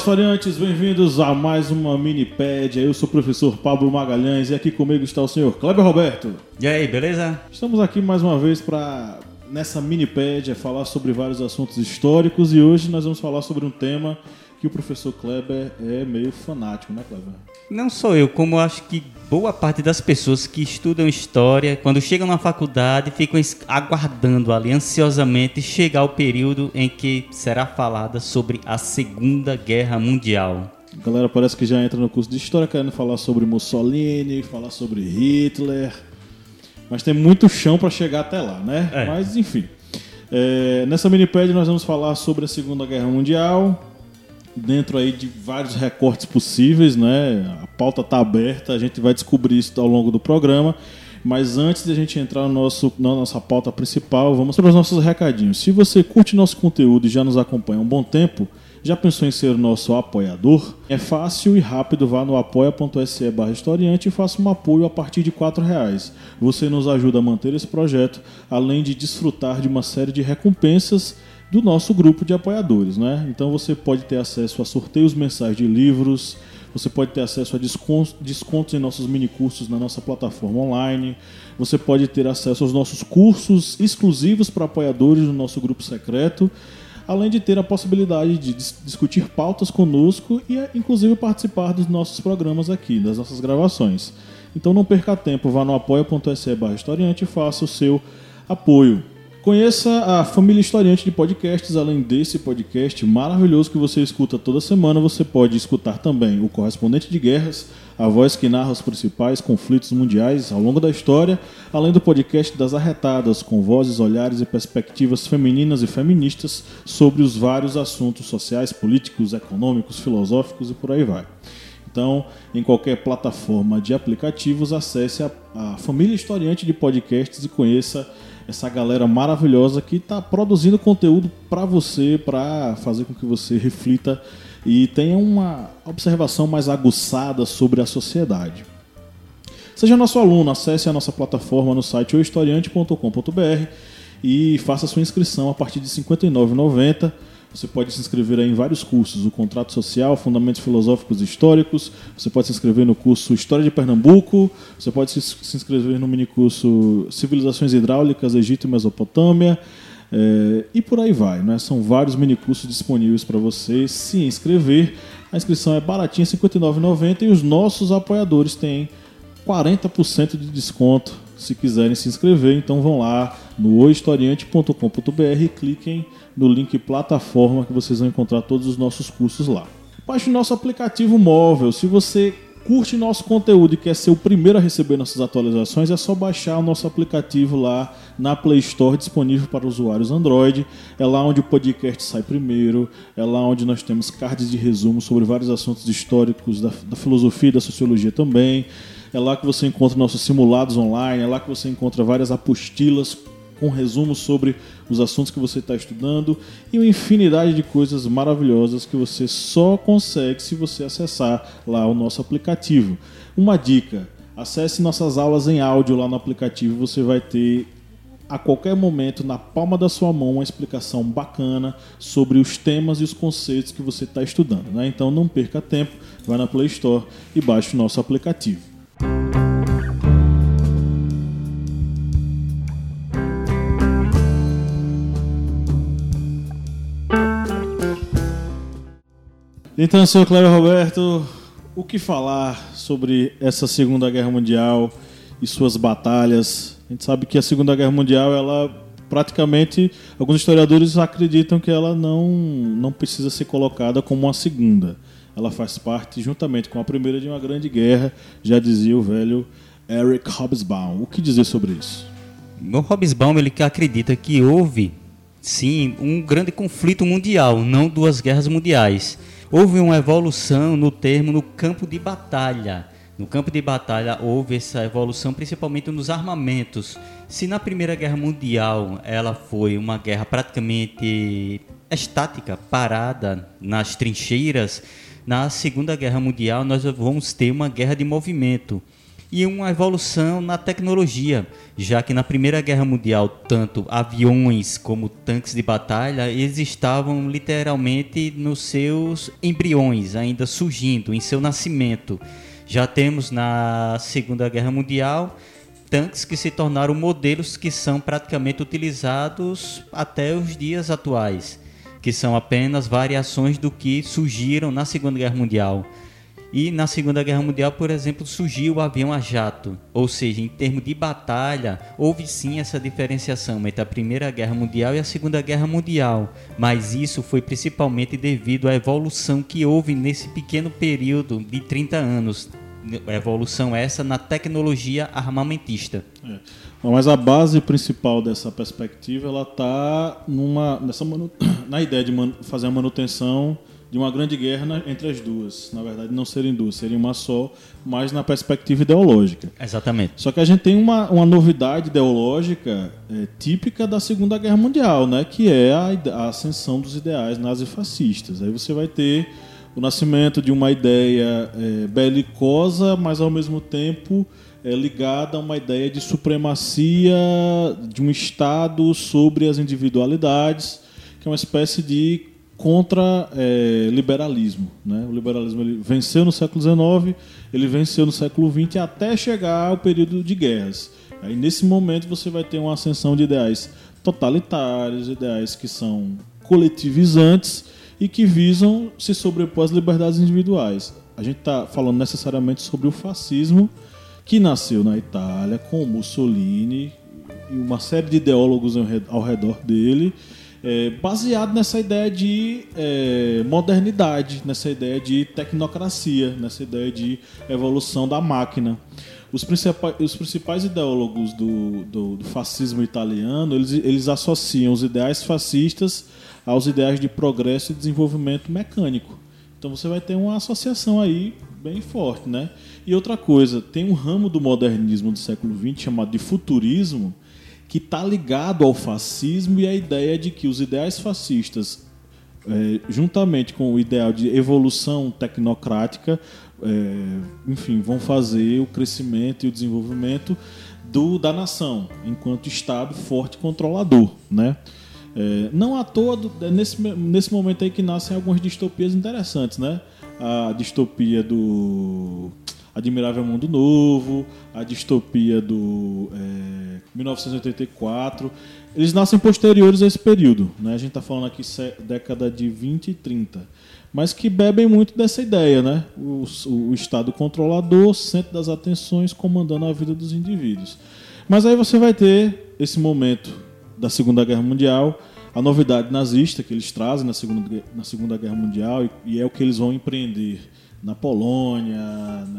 Historiantes, bem-vindos a mais uma minipédia. Eu sou o professor Pablo Magalhães e aqui comigo está o senhor Kleber Roberto. E aí, beleza? Estamos aqui mais uma vez para, nessa minipédia, falar sobre vários assuntos históricos e hoje nós vamos falar sobre um tema que o professor Kleber é meio fanático, né, Kleber? Não sou eu, como eu acho que boa parte das pessoas que estudam história, quando chegam na faculdade, ficam aguardando ali ansiosamente chegar o período em que será falada sobre a Segunda Guerra Mundial. A galera parece que já entra no curso de história querendo falar sobre Mussolini, falar sobre Hitler, mas tem muito chão para chegar até lá, né? É. Mas enfim. É, nessa minipédia nós vamos falar sobre a Segunda Guerra Mundial, dentro aí de vários recortes possíveis, né? A pauta tá aberta, a gente vai descobrir isso ao longo do programa. Mas antes de a gente entrar no nosso, na nossa pauta principal, vamos para os nossos recadinhos. Se você curte nosso conteúdo e já nos acompanha há um bom tempo, já pensou em ser nosso apoiador? É fácil e rápido, vá no apoia.se barra historiante e faça um apoio a partir de R$ reais. Você nos ajuda a manter esse projeto, além de desfrutar de uma série de recompensas do nosso grupo de apoiadores, né? Então você pode ter acesso a sorteios mensais de livros, você pode ter acesso a descontos, em nossos minicursos na nossa plataforma online, você pode ter acesso aos nossos cursos exclusivos para apoiadores no nosso grupo secreto, além de ter a possibilidade de dis- discutir pautas conosco e inclusive participar dos nossos programas aqui, das nossas gravações. Então não perca tempo, vá no apoia.se barra historiante e faça o seu apoio. Conheça a família historiante de podcasts, além desse podcast maravilhoso que você escuta toda semana, você pode escutar também o Correspondente de Guerras, a voz que narra os principais conflitos mundiais ao longo da história, além do podcast das Arretadas, com vozes, olhares e perspectivas femininas e feministas sobre os vários assuntos sociais, políticos, econômicos, filosóficos e por aí vai. Então, em qualquer plataforma de aplicativos, acesse a, a família historiante de podcasts e conheça essa galera maravilhosa que está produzindo conteúdo para você, para fazer com que você reflita e tenha uma observação mais aguçada sobre a sociedade. Seja nosso aluno, acesse a nossa plataforma no site ohistoriante.com.br e faça sua inscrição a partir de R$ 59,90. Você pode se inscrever em vários cursos, o Contrato Social, Fundamentos Filosóficos e Históricos, você pode se inscrever no curso História de Pernambuco, você pode se, se inscrever no minicurso Civilizações Hidráulicas, Egito e Mesopotâmia, é, e por aí vai, né? São vários minicursos disponíveis para você se inscrever. A inscrição é baratinha, R$ 59,90 e os nossos apoiadores têm 40% de desconto se quiserem se inscrever. Então vão lá no ohistoriante.com.br e cliquem no link plataforma que vocês vão encontrar todos os nossos cursos lá. Baixe o nosso aplicativo móvel. Se você curte nosso conteúdo e quer ser o primeiro a receber nossas atualizações, é só baixar o nosso aplicativo lá na Play Store, disponível para usuários Android. É lá onde o podcast sai primeiro, é lá onde nós temos cards de resumo sobre vários assuntos históricos, da, da filosofia e da sociologia também. É lá que você encontra nossos simulados online, é lá que você encontra várias apostilas com resumos sobre os assuntos que você está estudando e uma infinidade de coisas maravilhosas que você só consegue se você acessar lá o nosso aplicativo. Uma dica: acesse nossas aulas em áudio lá no aplicativo, você vai ter a qualquer momento, na palma da sua mão, uma explicação bacana sobre os temas e os conceitos que você está estudando. Né? Então não perca tempo, vai na Play Store e baixe o nosso aplicativo. Então, senhor Cléber Roberto, o que falar sobre essa Segunda Guerra Mundial e suas batalhas? A gente sabe que a Segunda Guerra Mundial, ela praticamente, alguns historiadores acreditam que ela não, não precisa ser colocada como uma segunda. Ela faz parte, juntamente com a primeira, de uma grande guerra, já dizia o velho Eric Hobsbawm. O que dizer sobre isso? O Hobsbawm ele acredita que houve sim um grande conflito mundial, não duas guerras mundiais. Houve uma evolução no termo no campo de batalha. No campo de batalha houve essa evolução principalmente nos armamentos. Se na Primeira Guerra Mundial ela foi uma guerra praticamente estática, parada nas trincheiras, na Segunda Guerra Mundial nós vamos ter uma guerra de movimento e uma evolução na tecnologia, já que na Primeira Guerra Mundial, tanto aviões como tanques de batalha, eles estavam literalmente nos seus embriões, ainda surgindo, em seu nascimento. Já temos na Segunda Guerra Mundial tanques que se tornaram modelos que são praticamente utilizados até os dias atuais, que são apenas variações do que surgiram na Segunda Guerra Mundial. E na Segunda Guerra Mundial, por exemplo, surgiu o avião a jato. Ou seja, em termos de batalha, houve sim essa diferenciação entre a Primeira Guerra Mundial e a Segunda Guerra Mundial. Mas isso foi principalmente devido à evolução que houve nesse pequeno período de 30 anos. Evolução essa na tecnologia armamentista. É. Mas a base principal dessa perspectiva ela está numa nessa na ideia de fazer a manutenção de uma grande guerra entre as duas. Na verdade, não serem duas, seriam uma só, mas na perspectiva ideológica. Exatamente. Só que a gente tem uma, uma novidade ideológica é, típica da Segunda Guerra Mundial, né? que é a, a ascensão dos ideais nazifascistas. Aí você vai ter o nascimento de uma ideia é, belicosa, mas ao mesmo tempo é, ligada a uma ideia de supremacia de um Estado sobre as individualidades, que é uma espécie de contra é, liberalismo. Né? O liberalismo ele venceu no século XIX, ele venceu no século XX até chegar ao período de guerras. Aí nesse momento você vai ter uma ascensão de ideais totalitários, ideais que são coletivizantes e que visam se sobrepor às liberdades individuais. A gente está falando necessariamente sobre o fascismo que nasceu na Itália com Mussolini e uma série de ideólogos ao redor dele é, baseado nessa ideia de é, modernidade, nessa ideia de tecnocracia, nessa ideia de evolução da máquina. Os principais, os principais ideólogos do, do, do, fascismo italiano eles, eles associam os ideais fascistas aos ideais de progresso e desenvolvimento mecânico. Então você vai ter uma associação aí bem forte, né? E outra coisa, tem um ramo do modernismo do século XX chamado de futurismo, que está ligado ao fascismo e à ideia de que os ideais fascistas, é, juntamente com o ideal de evolução tecnocrática, é, enfim, vão fazer o crescimento e o desenvolvimento do, da nação enquanto Estado forte controlador, né? É, não à toa, é nesse, nesse momento aí que nascem algumas distopias interessantes, né? A distopia do Admirável Mundo Novo, a distopia do é, 1984. Eles nascem posteriores a esse período. Né? A gente está falando aqui década de 20 e 30. Mas que bebem muito dessa ideia, né? O, o, Estado controlador, centro das atenções, comandando a vida dos indivíduos. Mas aí você vai ter esse momento da Segunda Guerra Mundial, a novidade nazista que eles trazem na Segunda, na segunda Guerra Mundial, e, e é o que eles vão empreender na Polônia,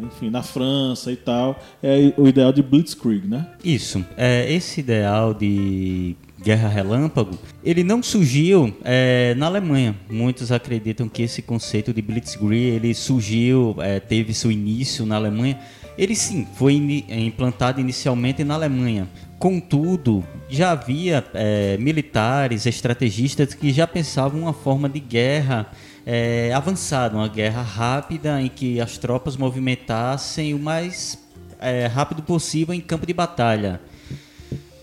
enfim, na França e tal, é o ideal de Blitzkrieg, né? Isso. É, esse ideal de guerra relâmpago, ele não surgiu é, na Alemanha. Muitos acreditam que esse conceito de Blitzkrieg ele surgiu, é, teve seu início na Alemanha. Ele sim foi in, implantado inicialmente na Alemanha. Contudo, já havia é, militares, estrategistas que já pensavam uma forma de guerra é, avançada, uma guerra rápida em que as tropas movimentassem o mais é, rápido possível em campo de batalha.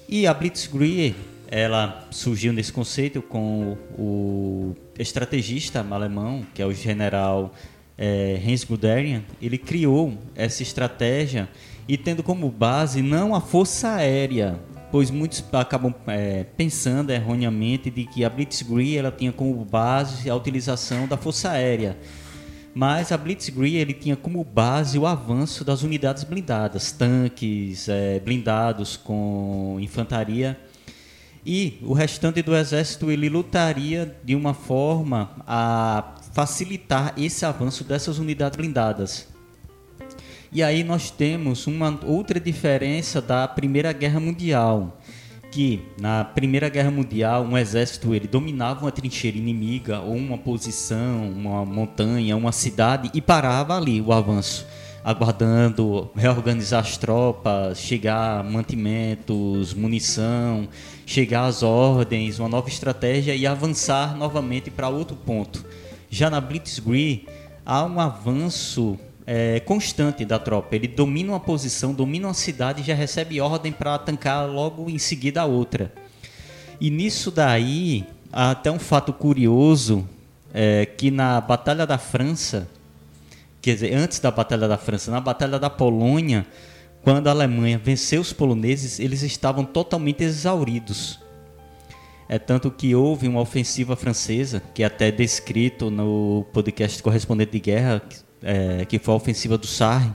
E a Blitzkrieg, ela surgiu nesse conceito com o estrategista alemão, que é o general é, Heinz Guderian, ele criou essa estratégia e tendo como base não a força aérea, pois muitos acabam é, pensando erroneamente de que a Blitzkrieg ela tinha como base a utilização da força aérea. Mas a Blitzkrieg ele tinha como base o avanço das unidades blindadas, tanques é, blindados com infantaria. E o restante do exército ele lutaria de uma forma a facilitar esse avanço dessas unidades blindadas. E aí nós temos uma outra diferença da Primeira Guerra Mundial, que na Primeira Guerra Mundial um exército ele dominava uma trincheira inimiga ou uma posição, uma montanha, uma cidade e parava ali o avanço, aguardando reorganizar as tropas, chegar mantimentos, munição, chegar às ordens, uma nova estratégia e avançar novamente para outro ponto. Já na Blitzkrieg há um avanço é, constante da tropa. Ele domina uma posição, domina uma cidade e já recebe ordem para tancar logo em seguida a outra. E nisso daí, há até um fato curioso, é, que na Batalha da França, quer dizer, antes da Batalha da França, na Batalha da Polônia, quando a Alemanha venceu os poloneses, eles estavam totalmente exauridos. É tanto que houve uma ofensiva francesa, que é até descrito no podcast Correspondente de Guerra, é, que foi a ofensiva do Sarre.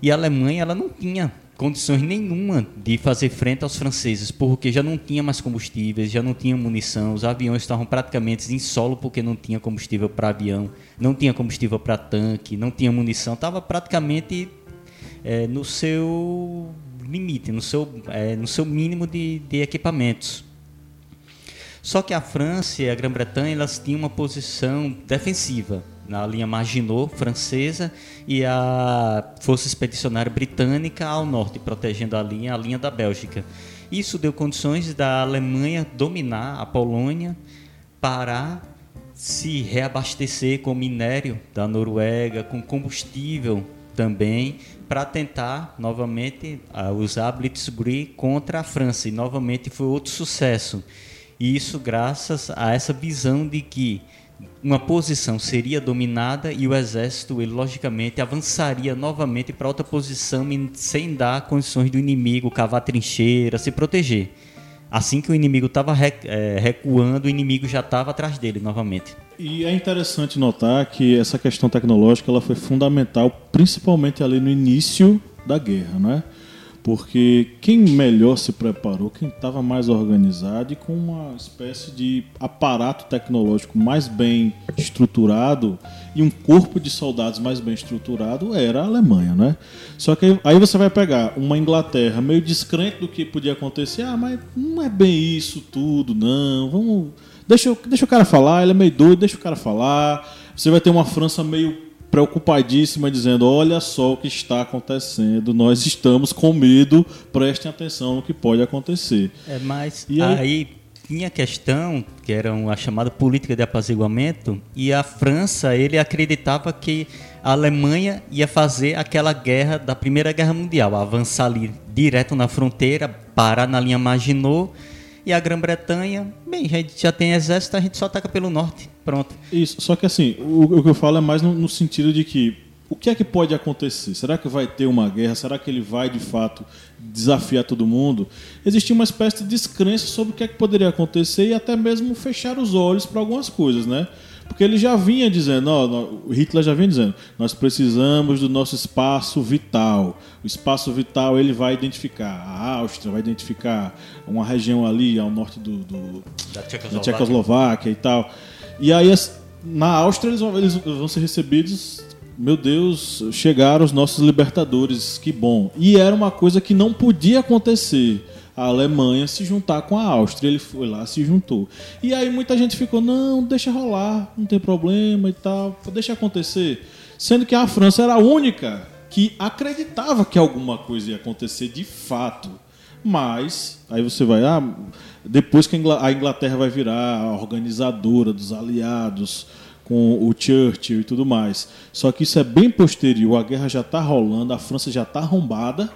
E a Alemanha ela não tinha condições nenhuma de fazer frente aos franceses, porque já não tinha mais combustíveis, já não tinha munição, os aviões estavam praticamente em solo porque não tinha combustível para avião, não tinha combustível para tanque, não tinha munição, estava praticamente é, no seu limite, no seu, é, no seu mínimo de, de equipamentos. Só que a França e a Grã-Bretanha elas tinham uma posição defensiva na linha Maginot francesa e a Força Expedicionária Britânica ao norte, protegendo a linha, a linha da Bélgica. Isso deu condições da Alemanha dominar a Polônia, parar, se reabastecer com minério da Noruega, com combustível também, para tentar novamente usar a Blitzkrieg contra a França. E novamente foi outro sucesso. E isso graças a essa visão de que uma posição seria dominada e o exército, ele logicamente avançaria novamente para outra posição sem dar condições do inimigo cavar trincheira, se proteger. Assim que o inimigo estava é, recuando, o inimigo já estava atrás dele novamente. E é interessante notar que essa questão tecnológica ela foi fundamental, principalmente ali no início da guerra, né? Porque quem melhor se preparou, quem estava mais organizado e com uma espécie de aparato tecnológico mais bem estruturado e um corpo de soldados mais bem estruturado era a Alemanha, né? Só que aí você vai pegar uma Inglaterra meio descrente do que podia acontecer, ah, mas não é bem isso tudo, não, vamos... Deixa, deixa o cara falar, ele é meio doido, deixa o cara falar. Você vai ter uma França meio preocupadíssima, dizendo: Olha só o que está acontecendo, nós estamos com medo, prestem atenção no que pode acontecer. É, mas e aí, aí tinha a questão, que era a chamada política de apaziguamento, e a França, ele acreditava que a Alemanha ia fazer aquela guerra da Primeira Guerra Mundial, avançar ali direto na fronteira, parar na linha Maginot e a Grã-Bretanha, bem, gente já tem exército, a gente só ataca pelo norte. Pronto. Isso, só que assim, o, o que eu falo é mais no, no, sentido de que o que é que pode acontecer? Será que vai ter uma guerra? Será que ele vai de fato desafiar todo mundo? Existia uma espécie de descrença sobre o que é que poderia acontecer e até mesmo fechar os olhos para algumas coisas, né? Porque ele já vinha dizendo, ó, Hitler já vinha dizendo, nós precisamos do nosso espaço vital. O espaço vital ele vai identificar a Áustria, vai identificar uma região ali ao norte do, do da, Tchecoslováquia. da, Tchecoslováquia. e tal. E aí na Áustria eles vão, eles vão ser recebidos meu Deus, chegaram os nossos libertadores, que bom. E era uma coisa que não podia acontecer a Alemanha se juntar com a Áustria. Ele foi lá, se juntou. E aí muita gente ficou, não, deixa rolar, não tem problema e tal, deixa acontecer. Sendo que a França era a única que acreditava que alguma coisa ia acontecer de fato. Mas, aí você vai, ah, depois que a Inglaterra vai virar a organizadora dos aliados, com o Churchill e tudo mais. Só que isso é bem posterior, a guerra já está rolando, a França já está arrombada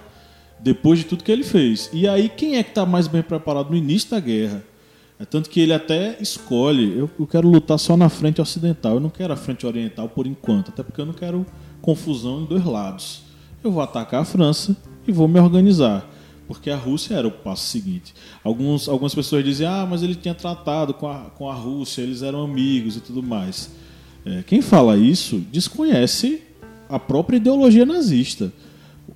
depois de tudo que ele fez. E aí, quem é que está mais bem preparado no início da guerra? É tanto que ele até escolhe, eu, eu, quero lutar só na frente ocidental, eu não quero a frente oriental por enquanto, até porque eu não quero confusão em dois lados. Eu vou atacar a França e vou me organizar, porque a Rússia era o passo seguinte. Alguns, algumas pessoas dizem, ah, mas ele tinha tratado com a, com a Rússia, eles eram amigos e tudo mais. É, quem fala isso desconhece a própria ideologia nazista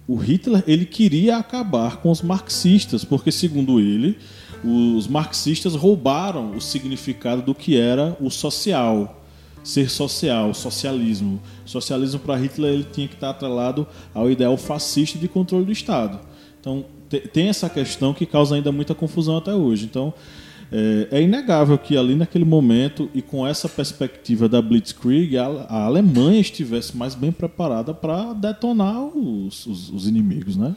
o Hitler ele queria acabar com os marxistas, porque segundo ele, os marxistas roubaram o significado do que era o social, ser social, socialismo. Socialismo para Hitler ele tinha que estar atrelado ao ideal fascista de controle do Estado. Então tem essa questão que causa ainda muita confusão até hoje. Então é, é, inegável que ali naquele momento e com essa perspectiva da Blitzkrieg, a, a Alemanha estivesse mais bem preparada para detonar os, os, os inimigos, né?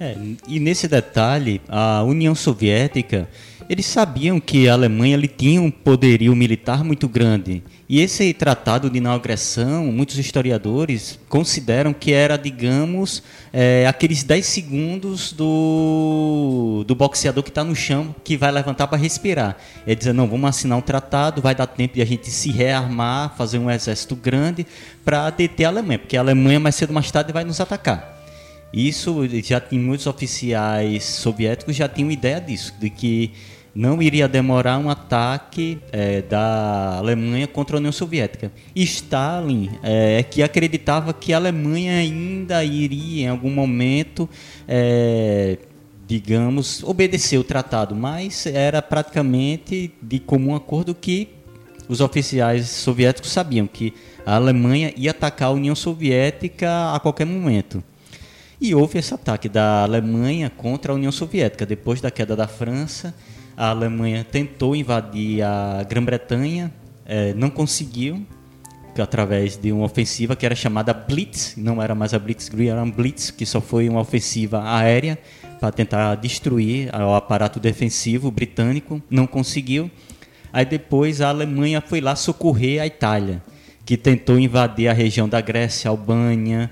É, e nesse detalhe, a União Soviética, eles sabiam que a Alemanha ele tinha um poderio militar muito grande. E esse tratado de não agressão, muitos historiadores consideram que era, digamos, é, aqueles 10 segundos do, do boxeador que está no chão, que vai levantar para respirar. É dizer, não, vamos assinar um tratado, vai dar tempo de a gente se rearmar, fazer um exército grande para deter a Alemanha, porque a Alemanha mais cedo ou mais tarde vai nos atacar. Isso já tem muitos oficiais soviéticos já tinham ideia disso, de que não iria demorar um ataque é, da Alemanha contra a União Soviética. Stalin é, é, que acreditava que a Alemanha ainda iria, em algum momento, é, digamos, obedecer o tratado, mas era praticamente de comum acordo que os oficiais soviéticos sabiam que a Alemanha ia atacar a União Soviética a qualquer momento. E houve esse ataque da Alemanha contra a União Soviética. Depois da queda da França, a Alemanha tentou invadir a Grã-Bretanha, é, não conseguiu, através de uma ofensiva que era chamada Blitz, não era mais a Blitzkrieg, era um Blitz, que só foi uma ofensiva aérea para tentar destruir o aparato defensivo britânico, não conseguiu. Aí depois a Alemanha foi lá socorrer a Itália, que tentou invadir a região da Grécia, Albânia,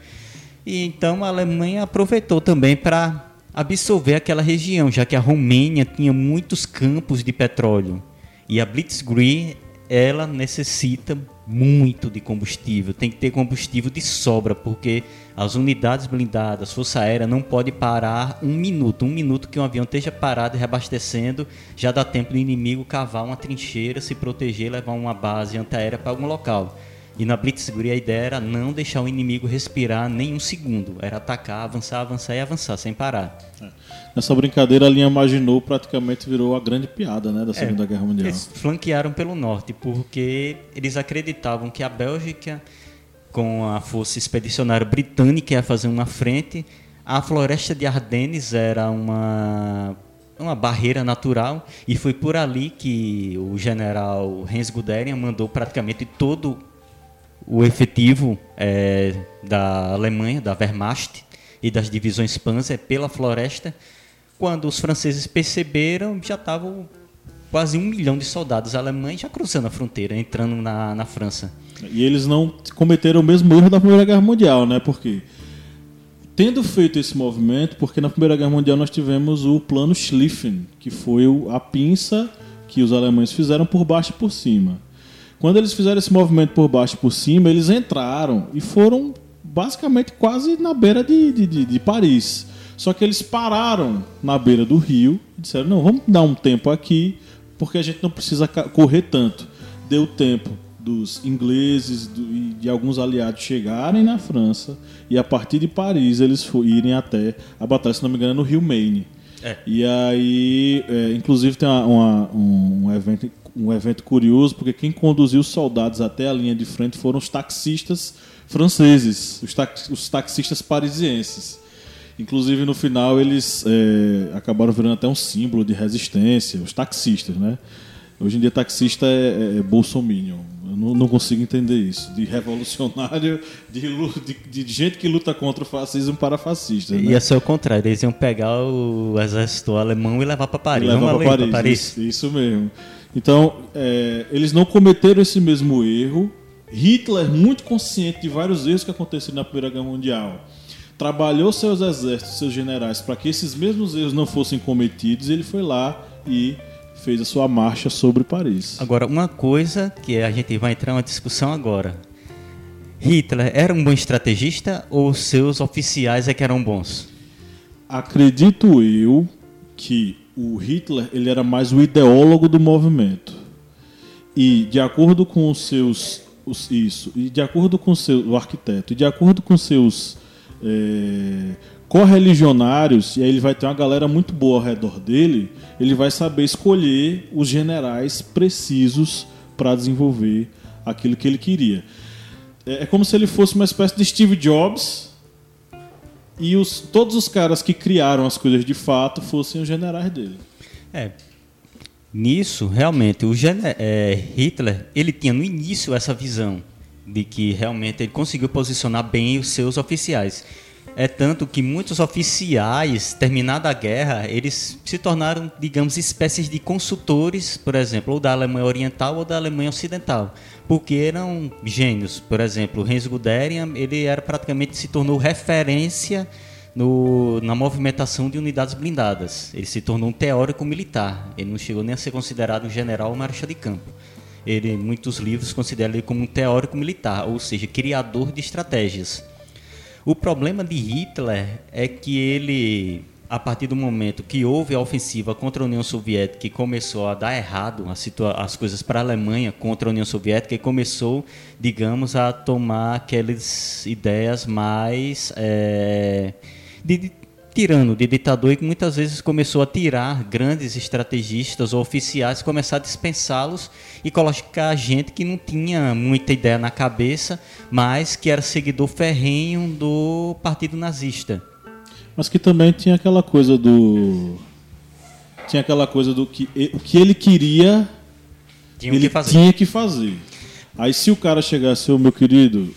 e então a Alemanha aproveitou também para absorver aquela região, já que a Romênia tinha muitos campos de petróleo. E a Blitzkrieg, ela necessita muito de combustível, tem que ter combustível de sobra, porque as unidades blindadas, Força Aérea, não pode parar um minuto. Um minuto que um avião esteja parado e reabastecendo, já dá tempo do inimigo cavar uma trincheira, se proteger, levar uma base antiaérea para algum local. E na Blitzkrieg a ideia era não deixar o inimigo respirar nem um segundo. Era atacar, avançar, avançar e avançar sem parar. É. Nessa brincadeira a linha Maginot praticamente virou a grande piada né, da Segunda é, Guerra Mundial. Eles flanquearam pelo norte porque eles acreditavam que a Bélgica, com a força expedicionária britânica, ia fazer uma frente. A floresta de Ardennes era uma uma barreira natural e foi por ali que o general Heinz Guderian mandou praticamente todo o efetivo é, da Alemanha, da Wehrmacht e das divisões Panzer pela floresta. Quando os franceses perceberam, já estavam quase um milhão de soldados alemães já cruzando a fronteira, entrando na, na França. E eles não cometeram o mesmo erro da Primeira Guerra Mundial, né? Porque tendo feito esse movimento, porque na Primeira Guerra Mundial nós tivemos o plano Schlieffen, que foi a pinça que os alemães fizeram por baixo e por cima. Quando eles fizeram esse movimento por baixo e por cima, eles entraram e foram basicamente quase na beira de, de, de, de Paris. Só que eles pararam na beira do rio e disseram: não, vamos dar um tempo aqui, porque a gente não precisa correr tanto. Deu tempo dos ingleses e de alguns aliados chegarem na França e a partir de Paris eles irem até a batalha, se não me engano, no Rio Maine. É. E aí, é, inclusive, tem uma, uma, um, um evento um evento curioso, porque quem conduziu os soldados até a linha de frente foram os taxistas franceses, os, tax, os taxistas parisienses. Inclusive, no final, eles é, acabaram virando até um símbolo de resistência, os taxistas, né? Hoje em dia, taxista é, é, é bolsominion. Eu não, não, consigo entender isso. De revolucionário, de, de, de, gente que luta contra o fascismo para fascista. Né? Ia ser o contrário. Eles iam pegar o exército alemão e levar para Paris. E levar para Paris. Paris. Isso, isso mesmo. Então, é, eles não cometeram esse mesmo erro. Hitler, muito consciente de vários erros que aconteceram na Primeira Guerra Mundial, trabalhou seus exércitos, seus generais, para que esses mesmos erros não fossem cometidos. Ele foi lá e fez a sua marcha sobre Paris. Agora, uma coisa que a gente vai entrar uma discussão agora. Hitler era um bom estrategista ou seus oficiais é que eram bons? Acredito eu que o Hitler ele era mais o ideólogo do movimento. E de acordo com os seus os, isso, e de acordo com seu, o arquiteto, e de acordo com seus é, correligionários, e aí ele vai ter uma galera muito boa ao redor dele, ele vai saber escolher os generais precisos para desenvolver aquilo que ele queria. É, é como se ele fosse uma espécie de Steve Jobs e os, todos os caras que criaram as coisas de fato fossem os generais dele. É. Nisso, realmente, o gener- é, Hitler ele tinha no início essa visão de que realmente ele conseguiu posicionar bem os seus oficiais. É tanto que muitos oficiais, terminada a guerra, eles se tornaram, digamos, espécies de consultores, por exemplo, ou da Alemanha Oriental ou da Alemanha Ocidental, porque eram gênios. Por exemplo, Heinz Guderian, ele era praticamente se tornou referência no- na movimentação de unidades blindadas. Ele se tornou um teórico militar. Ele não chegou nem a ser considerado um general ou marechal de campo. Ele, muitos livros consideram ele como um teórico militar, ou seja, criador de estratégias. O problema de Hitler é que ele, a partir do momento que houve a ofensiva contra a União Soviética e começou a dar errado as coisas para a Alemanha contra a União Soviética, e começou, digamos, a tomar aquelas ideias mais é, de, de tirano, de ditador, e muitas vezes começou a tirar grandes estrategistas ou oficiais, começar a dispensá-los e colocar gente que não tinha muita ideia na cabeça, mas que era seguidor ferrenho do partido nazista. Mas que também tinha aquela coisa do. Tinha aquela coisa do que o que ele queria, Tinha o ele que fazer. tinha que fazer. Aí se o cara chegasse, ô meu querido,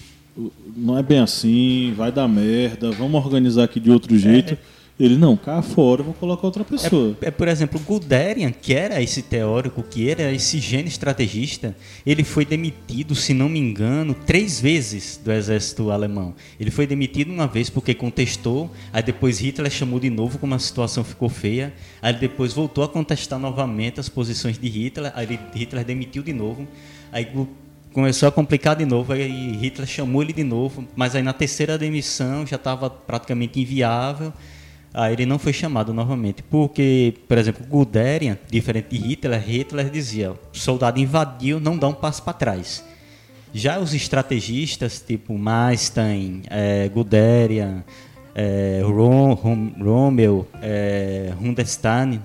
não é bem assim, vai dar merda, vamos organizar aqui de outro jeito. Ele, não, cá fora, eu vou colocar outra pessoa. É, por exemplo, Guderian, que era esse teórico, que era esse gênio estrategista, ele foi demitido, se não me engano, três vezes do exército alemão. Ele foi demitido uma vez porque contestou, aí depois Hitler chamou de novo como a situação ficou feia, aí depois voltou a contestar novamente as posições de Hitler, aí Hitler demitiu de novo, aí começou a complicar de novo, aí Hitler chamou ele de novo, mas aí na terceira demissão já estava praticamente inviável, Aí ele não foi chamado novamente, porque, por exemplo, Guderian, diferente de Hitler, Hitler dizia: o soldado invadiu, não dá um passo para trás. Já os estrategistas, tipo Einstein, eh, Guderian, eh, Rom, Rom, Rommel, eh, Rundstein,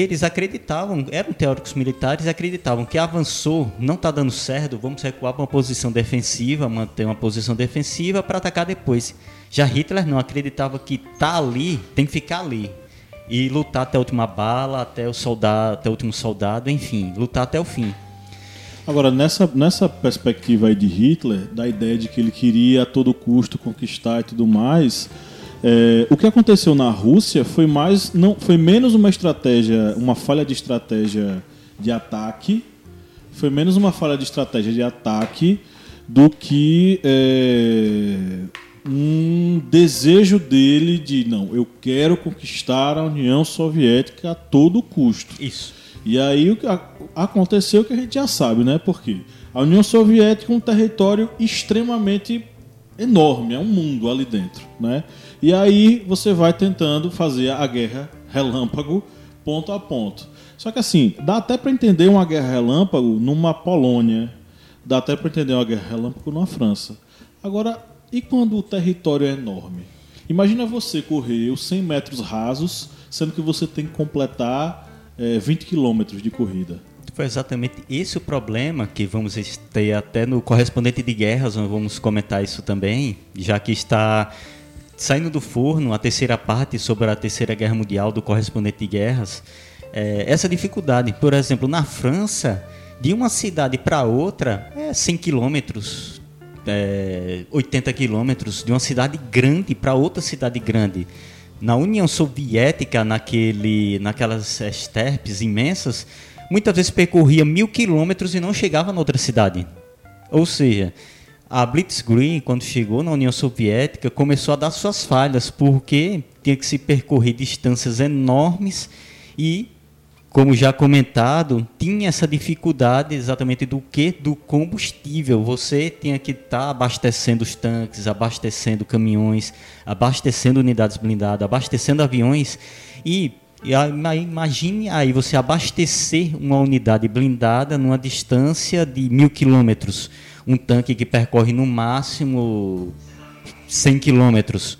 eles acreditavam, eram teóricos militares, acreditavam que avançou, não está dando certo, vamos recuar para uma posição defensiva, manter uma posição defensiva para atacar depois. Já Hitler não acreditava que tá ali, tem que ficar ali e lutar até a última bala, até o soldado, até o último soldado, enfim, lutar até o fim. Agora, nessa, nessa perspectiva aí de Hitler, da ideia de que ele queria a todo custo conquistar e tudo mais, é, o que aconteceu na Rússia foi mais, não, foi menos uma estratégia, uma falha de estratégia de ataque, foi menos uma falha de estratégia de ataque do que é, um desejo dele de não, eu quero conquistar a União Soviética a todo custo. Isso. E aí o que aconteceu o que a gente já sabe, né? Porque a União Soviética é um território extremamente enorme, é um mundo ali dentro, né? E aí você vai tentando fazer a guerra relâmpago ponto a ponto. Só que assim, dá até para entender uma guerra relâmpago numa Polônia, dá até para entender uma guerra relâmpago numa França. Agora, e quando o território é enorme? Imagina você correr os 100 metros rasos, sendo que você tem que completar é, 20 quilômetros de corrida. Foi exatamente esse o problema que vamos ter até no correspondente de guerras, nós vamos comentar isso também, já que está saindo do forno a terceira parte sobre a terceira guerra mundial do correspondente de guerras. É, essa dificuldade, por exemplo, na França, de uma cidade para outra é 100 quilômetros, é, 80 quilômetros, de uma cidade grande para outra cidade grande. Na União Soviética, naquele, naquelas esterpes imensas, muitas vezes percorria mil quilômetros e não chegava na outra cidade. Ou seja, a Blitzkrieg, quando chegou na União Soviética, começou a dar suas falhas, porque tinha que se percorrer distâncias enormes e, como já comentado, tinha essa dificuldade exatamente do que? Do combustível. Você tinha que estar abastecendo os tanques, abastecendo caminhões, abastecendo unidades blindadas, abastecendo aviões e e aí, ma- imagine aí você abastecer uma unidade blindada numa distância de mil quilômetros. Um tanque que percorre no máximo 100 quilômetros.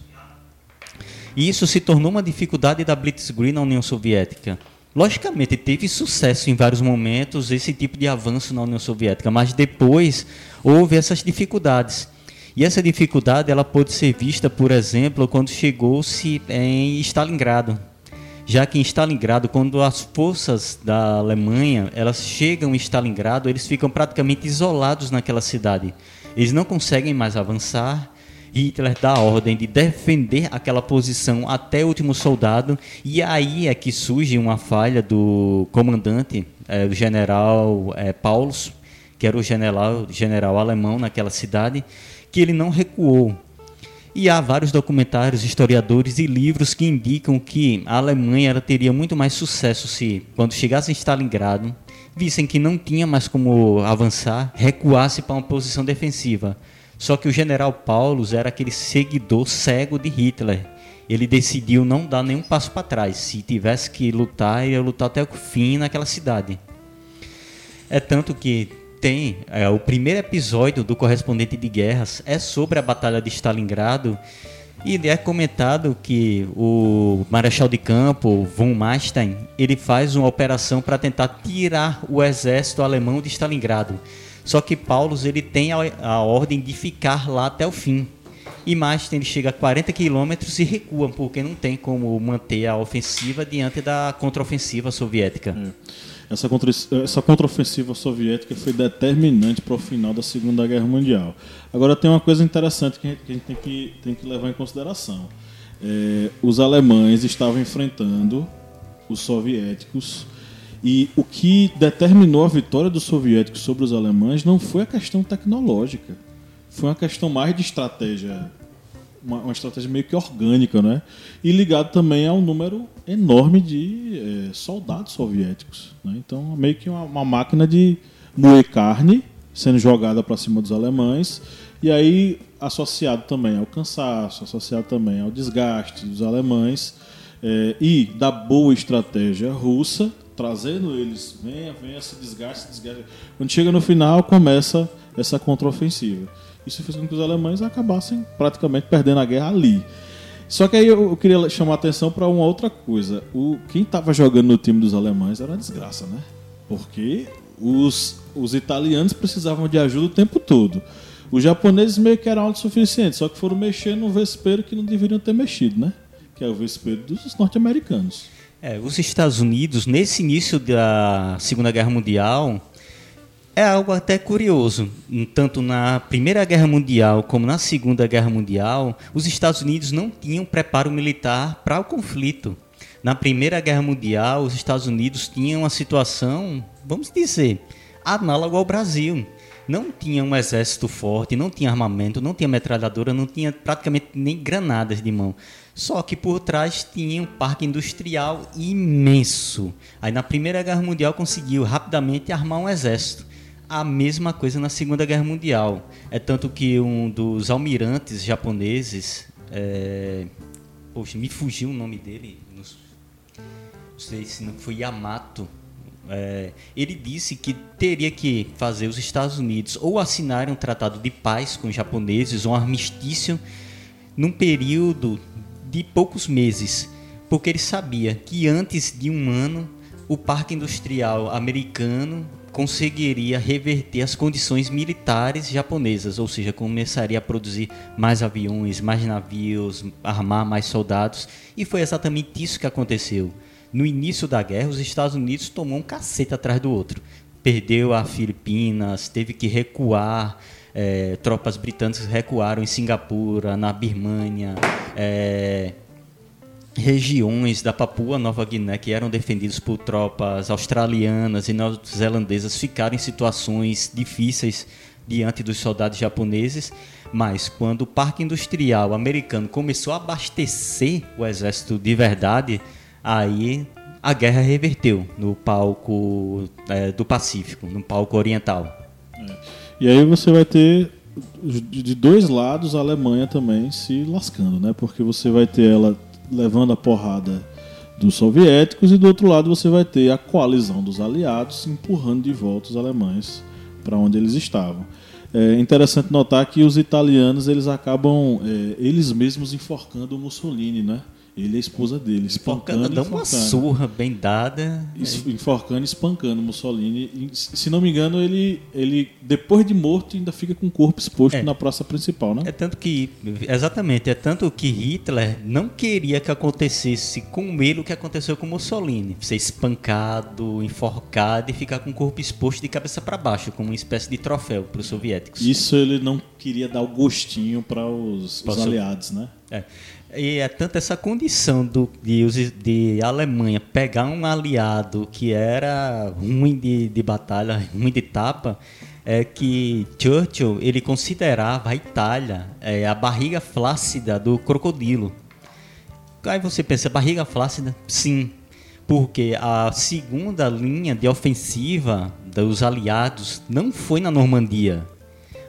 E isso se tornou uma dificuldade da Blitzkrieg na União Soviética. Logicamente, teve sucesso em vários momentos esse tipo de avanço na União Soviética, mas depois houve essas dificuldades. E essa dificuldade ela pode ser vista, por exemplo, quando chegou-se em Stalingrado. Já que em Stalingrado, quando as forças da Alemanha elas chegam em Stalingrado, eles ficam praticamente isolados naquela cidade. Eles não conseguem mais avançar. Hitler dá a ordem de defender aquela posição até o último soldado, e aí é que surge uma falha do comandante, é, o general é, Paulus, que era o general, general alemão naquela cidade, que ele não recuou. E há vários documentários, historiadores e livros que indicam que a Alemanha ela teria muito mais sucesso se, quando chegasse em Stalingrado, vissem que não tinha mais como avançar, recuasse para uma posição defensiva. Só que o general Paulus era aquele seguidor cego de Hitler. Ele decidiu não dar nenhum passo para trás. Se tivesse que lutar, ia lutar até o fim naquela cidade. É tanto que tem é, o primeiro episódio do correspondente de guerras é sobre a batalha de Stalingrado e é comentado que o marechal de campo von Manstein ele faz uma operação para tentar tirar o exército alemão de Stalingrado. Só que Paulus ele tem a, a ordem de ficar lá até o fim. E Manstein ele chega a 40 quilômetros e recua, porque não tem como manter a ofensiva diante da contraofensiva soviética. É. Essa, contra, essa contraofensiva soviética foi determinante para o final da Segunda Guerra Mundial. Agora tem uma coisa interessante que a gente, que a gente tem, que, tem que levar em consideração. É, os alemães estavam enfrentando os soviéticos e o que determinou a vitória dos soviéticos sobre os alemães não foi a questão tecnológica, foi uma questão mais de estratégia uma, uma, estratégia meio que orgânica, né? E ligado também ao número enorme de é, soldados soviéticos. Né? Então, meio que uma, uma, máquina de moer carne sendo jogada para cima dos alemães, e aí associado também ao cansaço, associado também ao desgaste dos alemães é, e da boa estratégia russa, trazendo eles, venha, venha, se desgaste, desgaste. Quando chega no final, começa essa contraofensiva. Isso fez com que os alemães acabassem praticamente perdendo a guerra ali. Só que aí eu queria chamar a atenção para uma outra coisa. O, quem estava jogando no time dos alemães era uma desgraça, né? Porque os, os italianos precisavam de ajuda o tempo todo. Os japoneses meio que eram autossuficientes, só que foram mexer no vespeiro que não deveriam ter mexido, né? Que é o vespeiro dos norte-americanos. É, os Estados Unidos, nesse início da Segunda Guerra Mundial, é algo até curioso. Tanto na Primeira Guerra Mundial como na Segunda Guerra Mundial, os Estados Unidos não tinham preparo militar para o conflito. Na Primeira Guerra Mundial, os Estados Unidos tinham uma situação, vamos dizer, análoga ao Brasil. Não tinha um exército forte, não tinha armamento, não tinha metralhadora, não tinha praticamente nem granadas de mão. Só que por trás tinha um parque industrial imenso. Aí na Primeira Guerra Mundial conseguiu rapidamente armar um exército a mesma coisa na Segunda Guerra Mundial. É tanto que um dos almirantes japoneses, é... poxa, me fugiu o nome dele, não sei se não foi Yamato. É... ele disse que teria que fazer os Estados Unidos ou assinarem um tratado de paz com os japoneses, um armistício, num período de poucos meses, porque ele sabia que antes de um ano o parque industrial americano conseguiria reverter as condições militares japonesas, ou seja, começaria a produzir mais aviões, mais navios, armar mais soldados, e foi exatamente isso que aconteceu. No início da guerra, os Estados Unidos tomou um cacete atrás do outro. Perdeu a Filipinas, teve que recuar, é, tropas britânicas recuaram em Singapura, na Birmânia, é, regiões da Papua Nova Guiné que eram defendidas por tropas australianas e neozelandesas ficaram em situações difíceis diante dos soldados japoneses, mas quando o parque industrial americano começou a abastecer o exército de verdade, aí a guerra reverteu no palco é, do Pacífico, no palco oriental. É. E aí você vai ter de dois lados a Alemanha também se lascando, né? Porque você vai ter ela levando a porrada dos soviéticos e do outro lado você vai ter a coalizão dos aliados empurrando de volta os alemães para onde eles estavam. É interessante notar que os italianos eles acabam é, eles mesmos enforcando o Mussolini, né? Ele e a esposa dele, espancando Enforcando, dá uma surra bem dada. Enforcando e espancando Mussolini. Se não me engano, ele, ele, depois de morto, ainda fica com o corpo exposto É. na praça principal, né? É tanto que, exatamente, é tanto que Hitler não queria que acontecesse com ele o que aconteceu com Mussolini. Ser espancado, enforcado e ficar com o corpo exposto de cabeça para baixo, como uma espécie de troféu para os soviéticos. Isso ele não queria dar o gostinho para os, os aliados, né? É. E é tanto essa condição do, de, de Alemanha pegar um aliado que era ruim de, de batalha, ruim de tapa, é que Churchill ele considerava a Itália é, a barriga flácida do crocodilo. Aí você pensa, barriga flácida? Sim, porque a segunda linha de ofensiva dos aliados não foi na Normandia.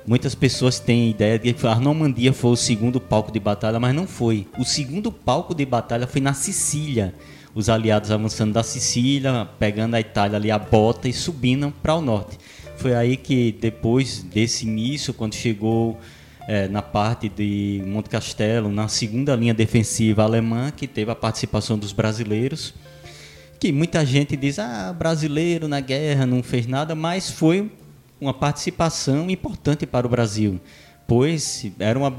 Muitas pessoas têm a ideia de que a Normandia foi o segundo palco de batalha, mas não foi. O segundo palco de batalha foi na Sicília. Os aliados avançando da Sicília, pegando a Itália ali a bota e subindo para o norte. Foi aí que depois desse início, quando chegou eh, na parte de Monte Castelo, na segunda linha defensiva alemã, que teve a participação dos brasileiros, que muita gente diz, ah, brasileiro na guerra não fez nada, mas foi uma participação importante para o Brasil, pois era uma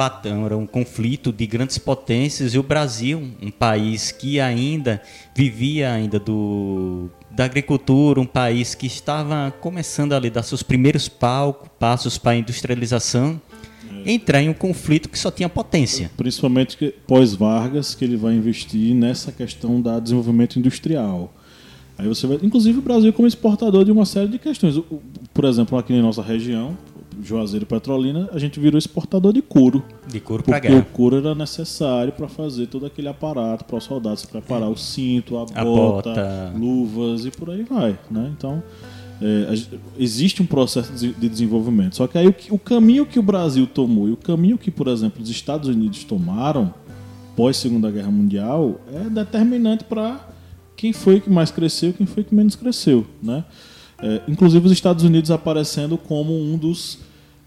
era um conflito de grandes potências e o Brasil, um país que ainda vivia ainda do da agricultura, um país que estava começando ali a dar seus primeiros palco, passos para a industrialização, entrar em um conflito que só tinha potência. Principalmente pós-Vargas, que ele vai investir nessa questão da desenvolvimento industrial. Aí você vai, inclusive o Brasil como exportador de uma série de questões. Por exemplo, aqui na nossa região, Juazeiro e Petrolina, a gente virou exportador de couro. De couro para Porque o guerra. couro era necessário para fazer todo aquele aparato para os soldados se preparar o cinto, a, A bota, bota. luvas e por aí vai, né? Então é, existe um processo de de desenvolvimento. Só que aí o, o caminho que o Brasil tomou e o caminho que, por exemplo, os Estados Unidos tomaram pós Segunda Guerra Mundial é determinante para quem foi que mais cresceu, quem foi que menos cresceu, né? É, inclusive os Estados Unidos aparecendo como um dos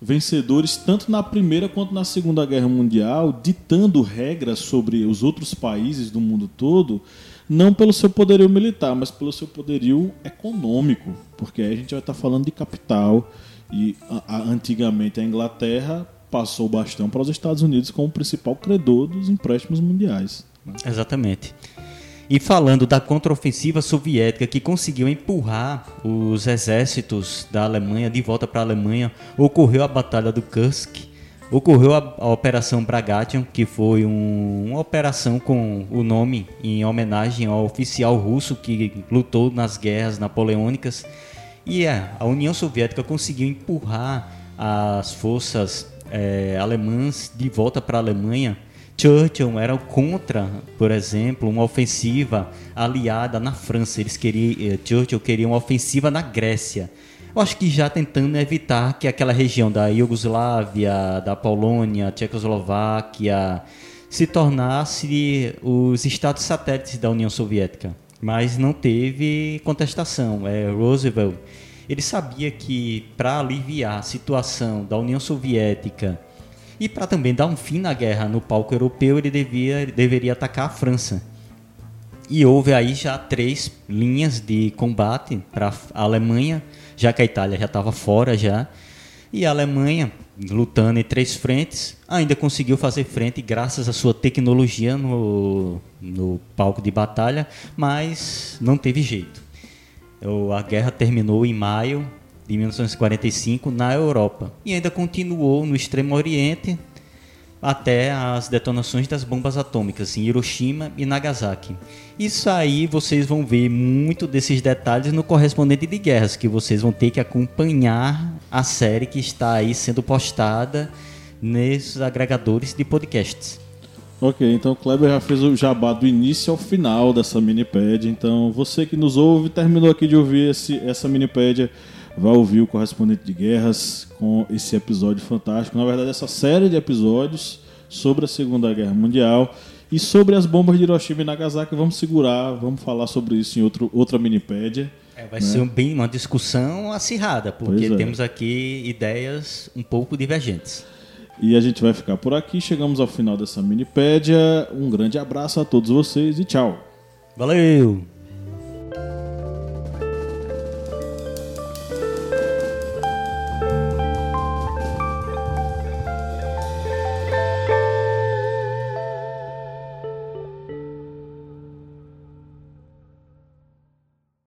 vencedores tanto na primeira quanto na segunda guerra mundial, ditando regras sobre os outros países do mundo todo, não pelo seu poderio militar, mas pelo seu poderio econômico, porque aí a gente vai estar falando de capital e a- a- antigamente a Inglaterra passou o bastão para os Estados Unidos como principal credor dos empréstimos mundiais. Exatamente. E falando da contraofensiva soviética que conseguiu empurrar os exércitos da Alemanha de volta para a Alemanha, ocorreu a Batalha do Kursk, ocorreu a, a Operação Bagration, que foi um- uma operação com o nome em homenagem ao oficial russo que lutou nas guerras napoleônicas. E a, a União Soviética conseguiu empurrar as forças eh, alemãs de volta para a Alemanha. Churchill era contra, por exemplo, uma ofensiva aliada na França. Eles queriam, eh, Churchill queria uma ofensiva na Grécia. Eu acho que já tentando evitar que aquela região da Iugoslávia, da Polônia, Tchecoslováquia se tornasse os estados satélites da União Soviética. Mas não teve contestação. É, Roosevelt ele sabia que para aliviar a situação da União Soviética e para também dar um fim na guerra no palco europeu, ele devia, deveria atacar a França. E houve aí já três linhas de combate para a Alemanha, já que a Itália já estava fora já. E a Alemanha, lutando em três frentes, ainda conseguiu fazer frente graças à sua tecnologia no, no palco de batalha, mas não teve jeito. A guerra terminou em maio de 1945 na Europa e ainda continuou no Extremo Oriente até as detonações das bombas atômicas em Hiroshima e Nagasaki. Isso aí vocês vão ver muito desses detalhes no correspondente de guerras, que vocês vão ter que acompanhar a série que está aí sendo postada nesses agregadores de podcasts. Ok, então o Kleber já fez o jabá do início ao final dessa minipédia. Então você que nos ouve, terminou aqui de ouvir esse, essa minipédia, vai ouvir o correspondente de guerras com esse episódio fantástico. Na verdade, essa série de episódios sobre a Segunda Guerra Mundial e sobre as bombas de Hiroshima e Nagasaki. Vamos segurar, vamos falar sobre isso em outro, outra minipédia. É, vai ser um- bem uma discussão acirrada, porque é. temos aqui ideias um pouco divergentes. E a gente vai ficar por aqui. Chegamos ao final dessa minipédia. Um grande abraço a todos vocês e tchau. Valeu!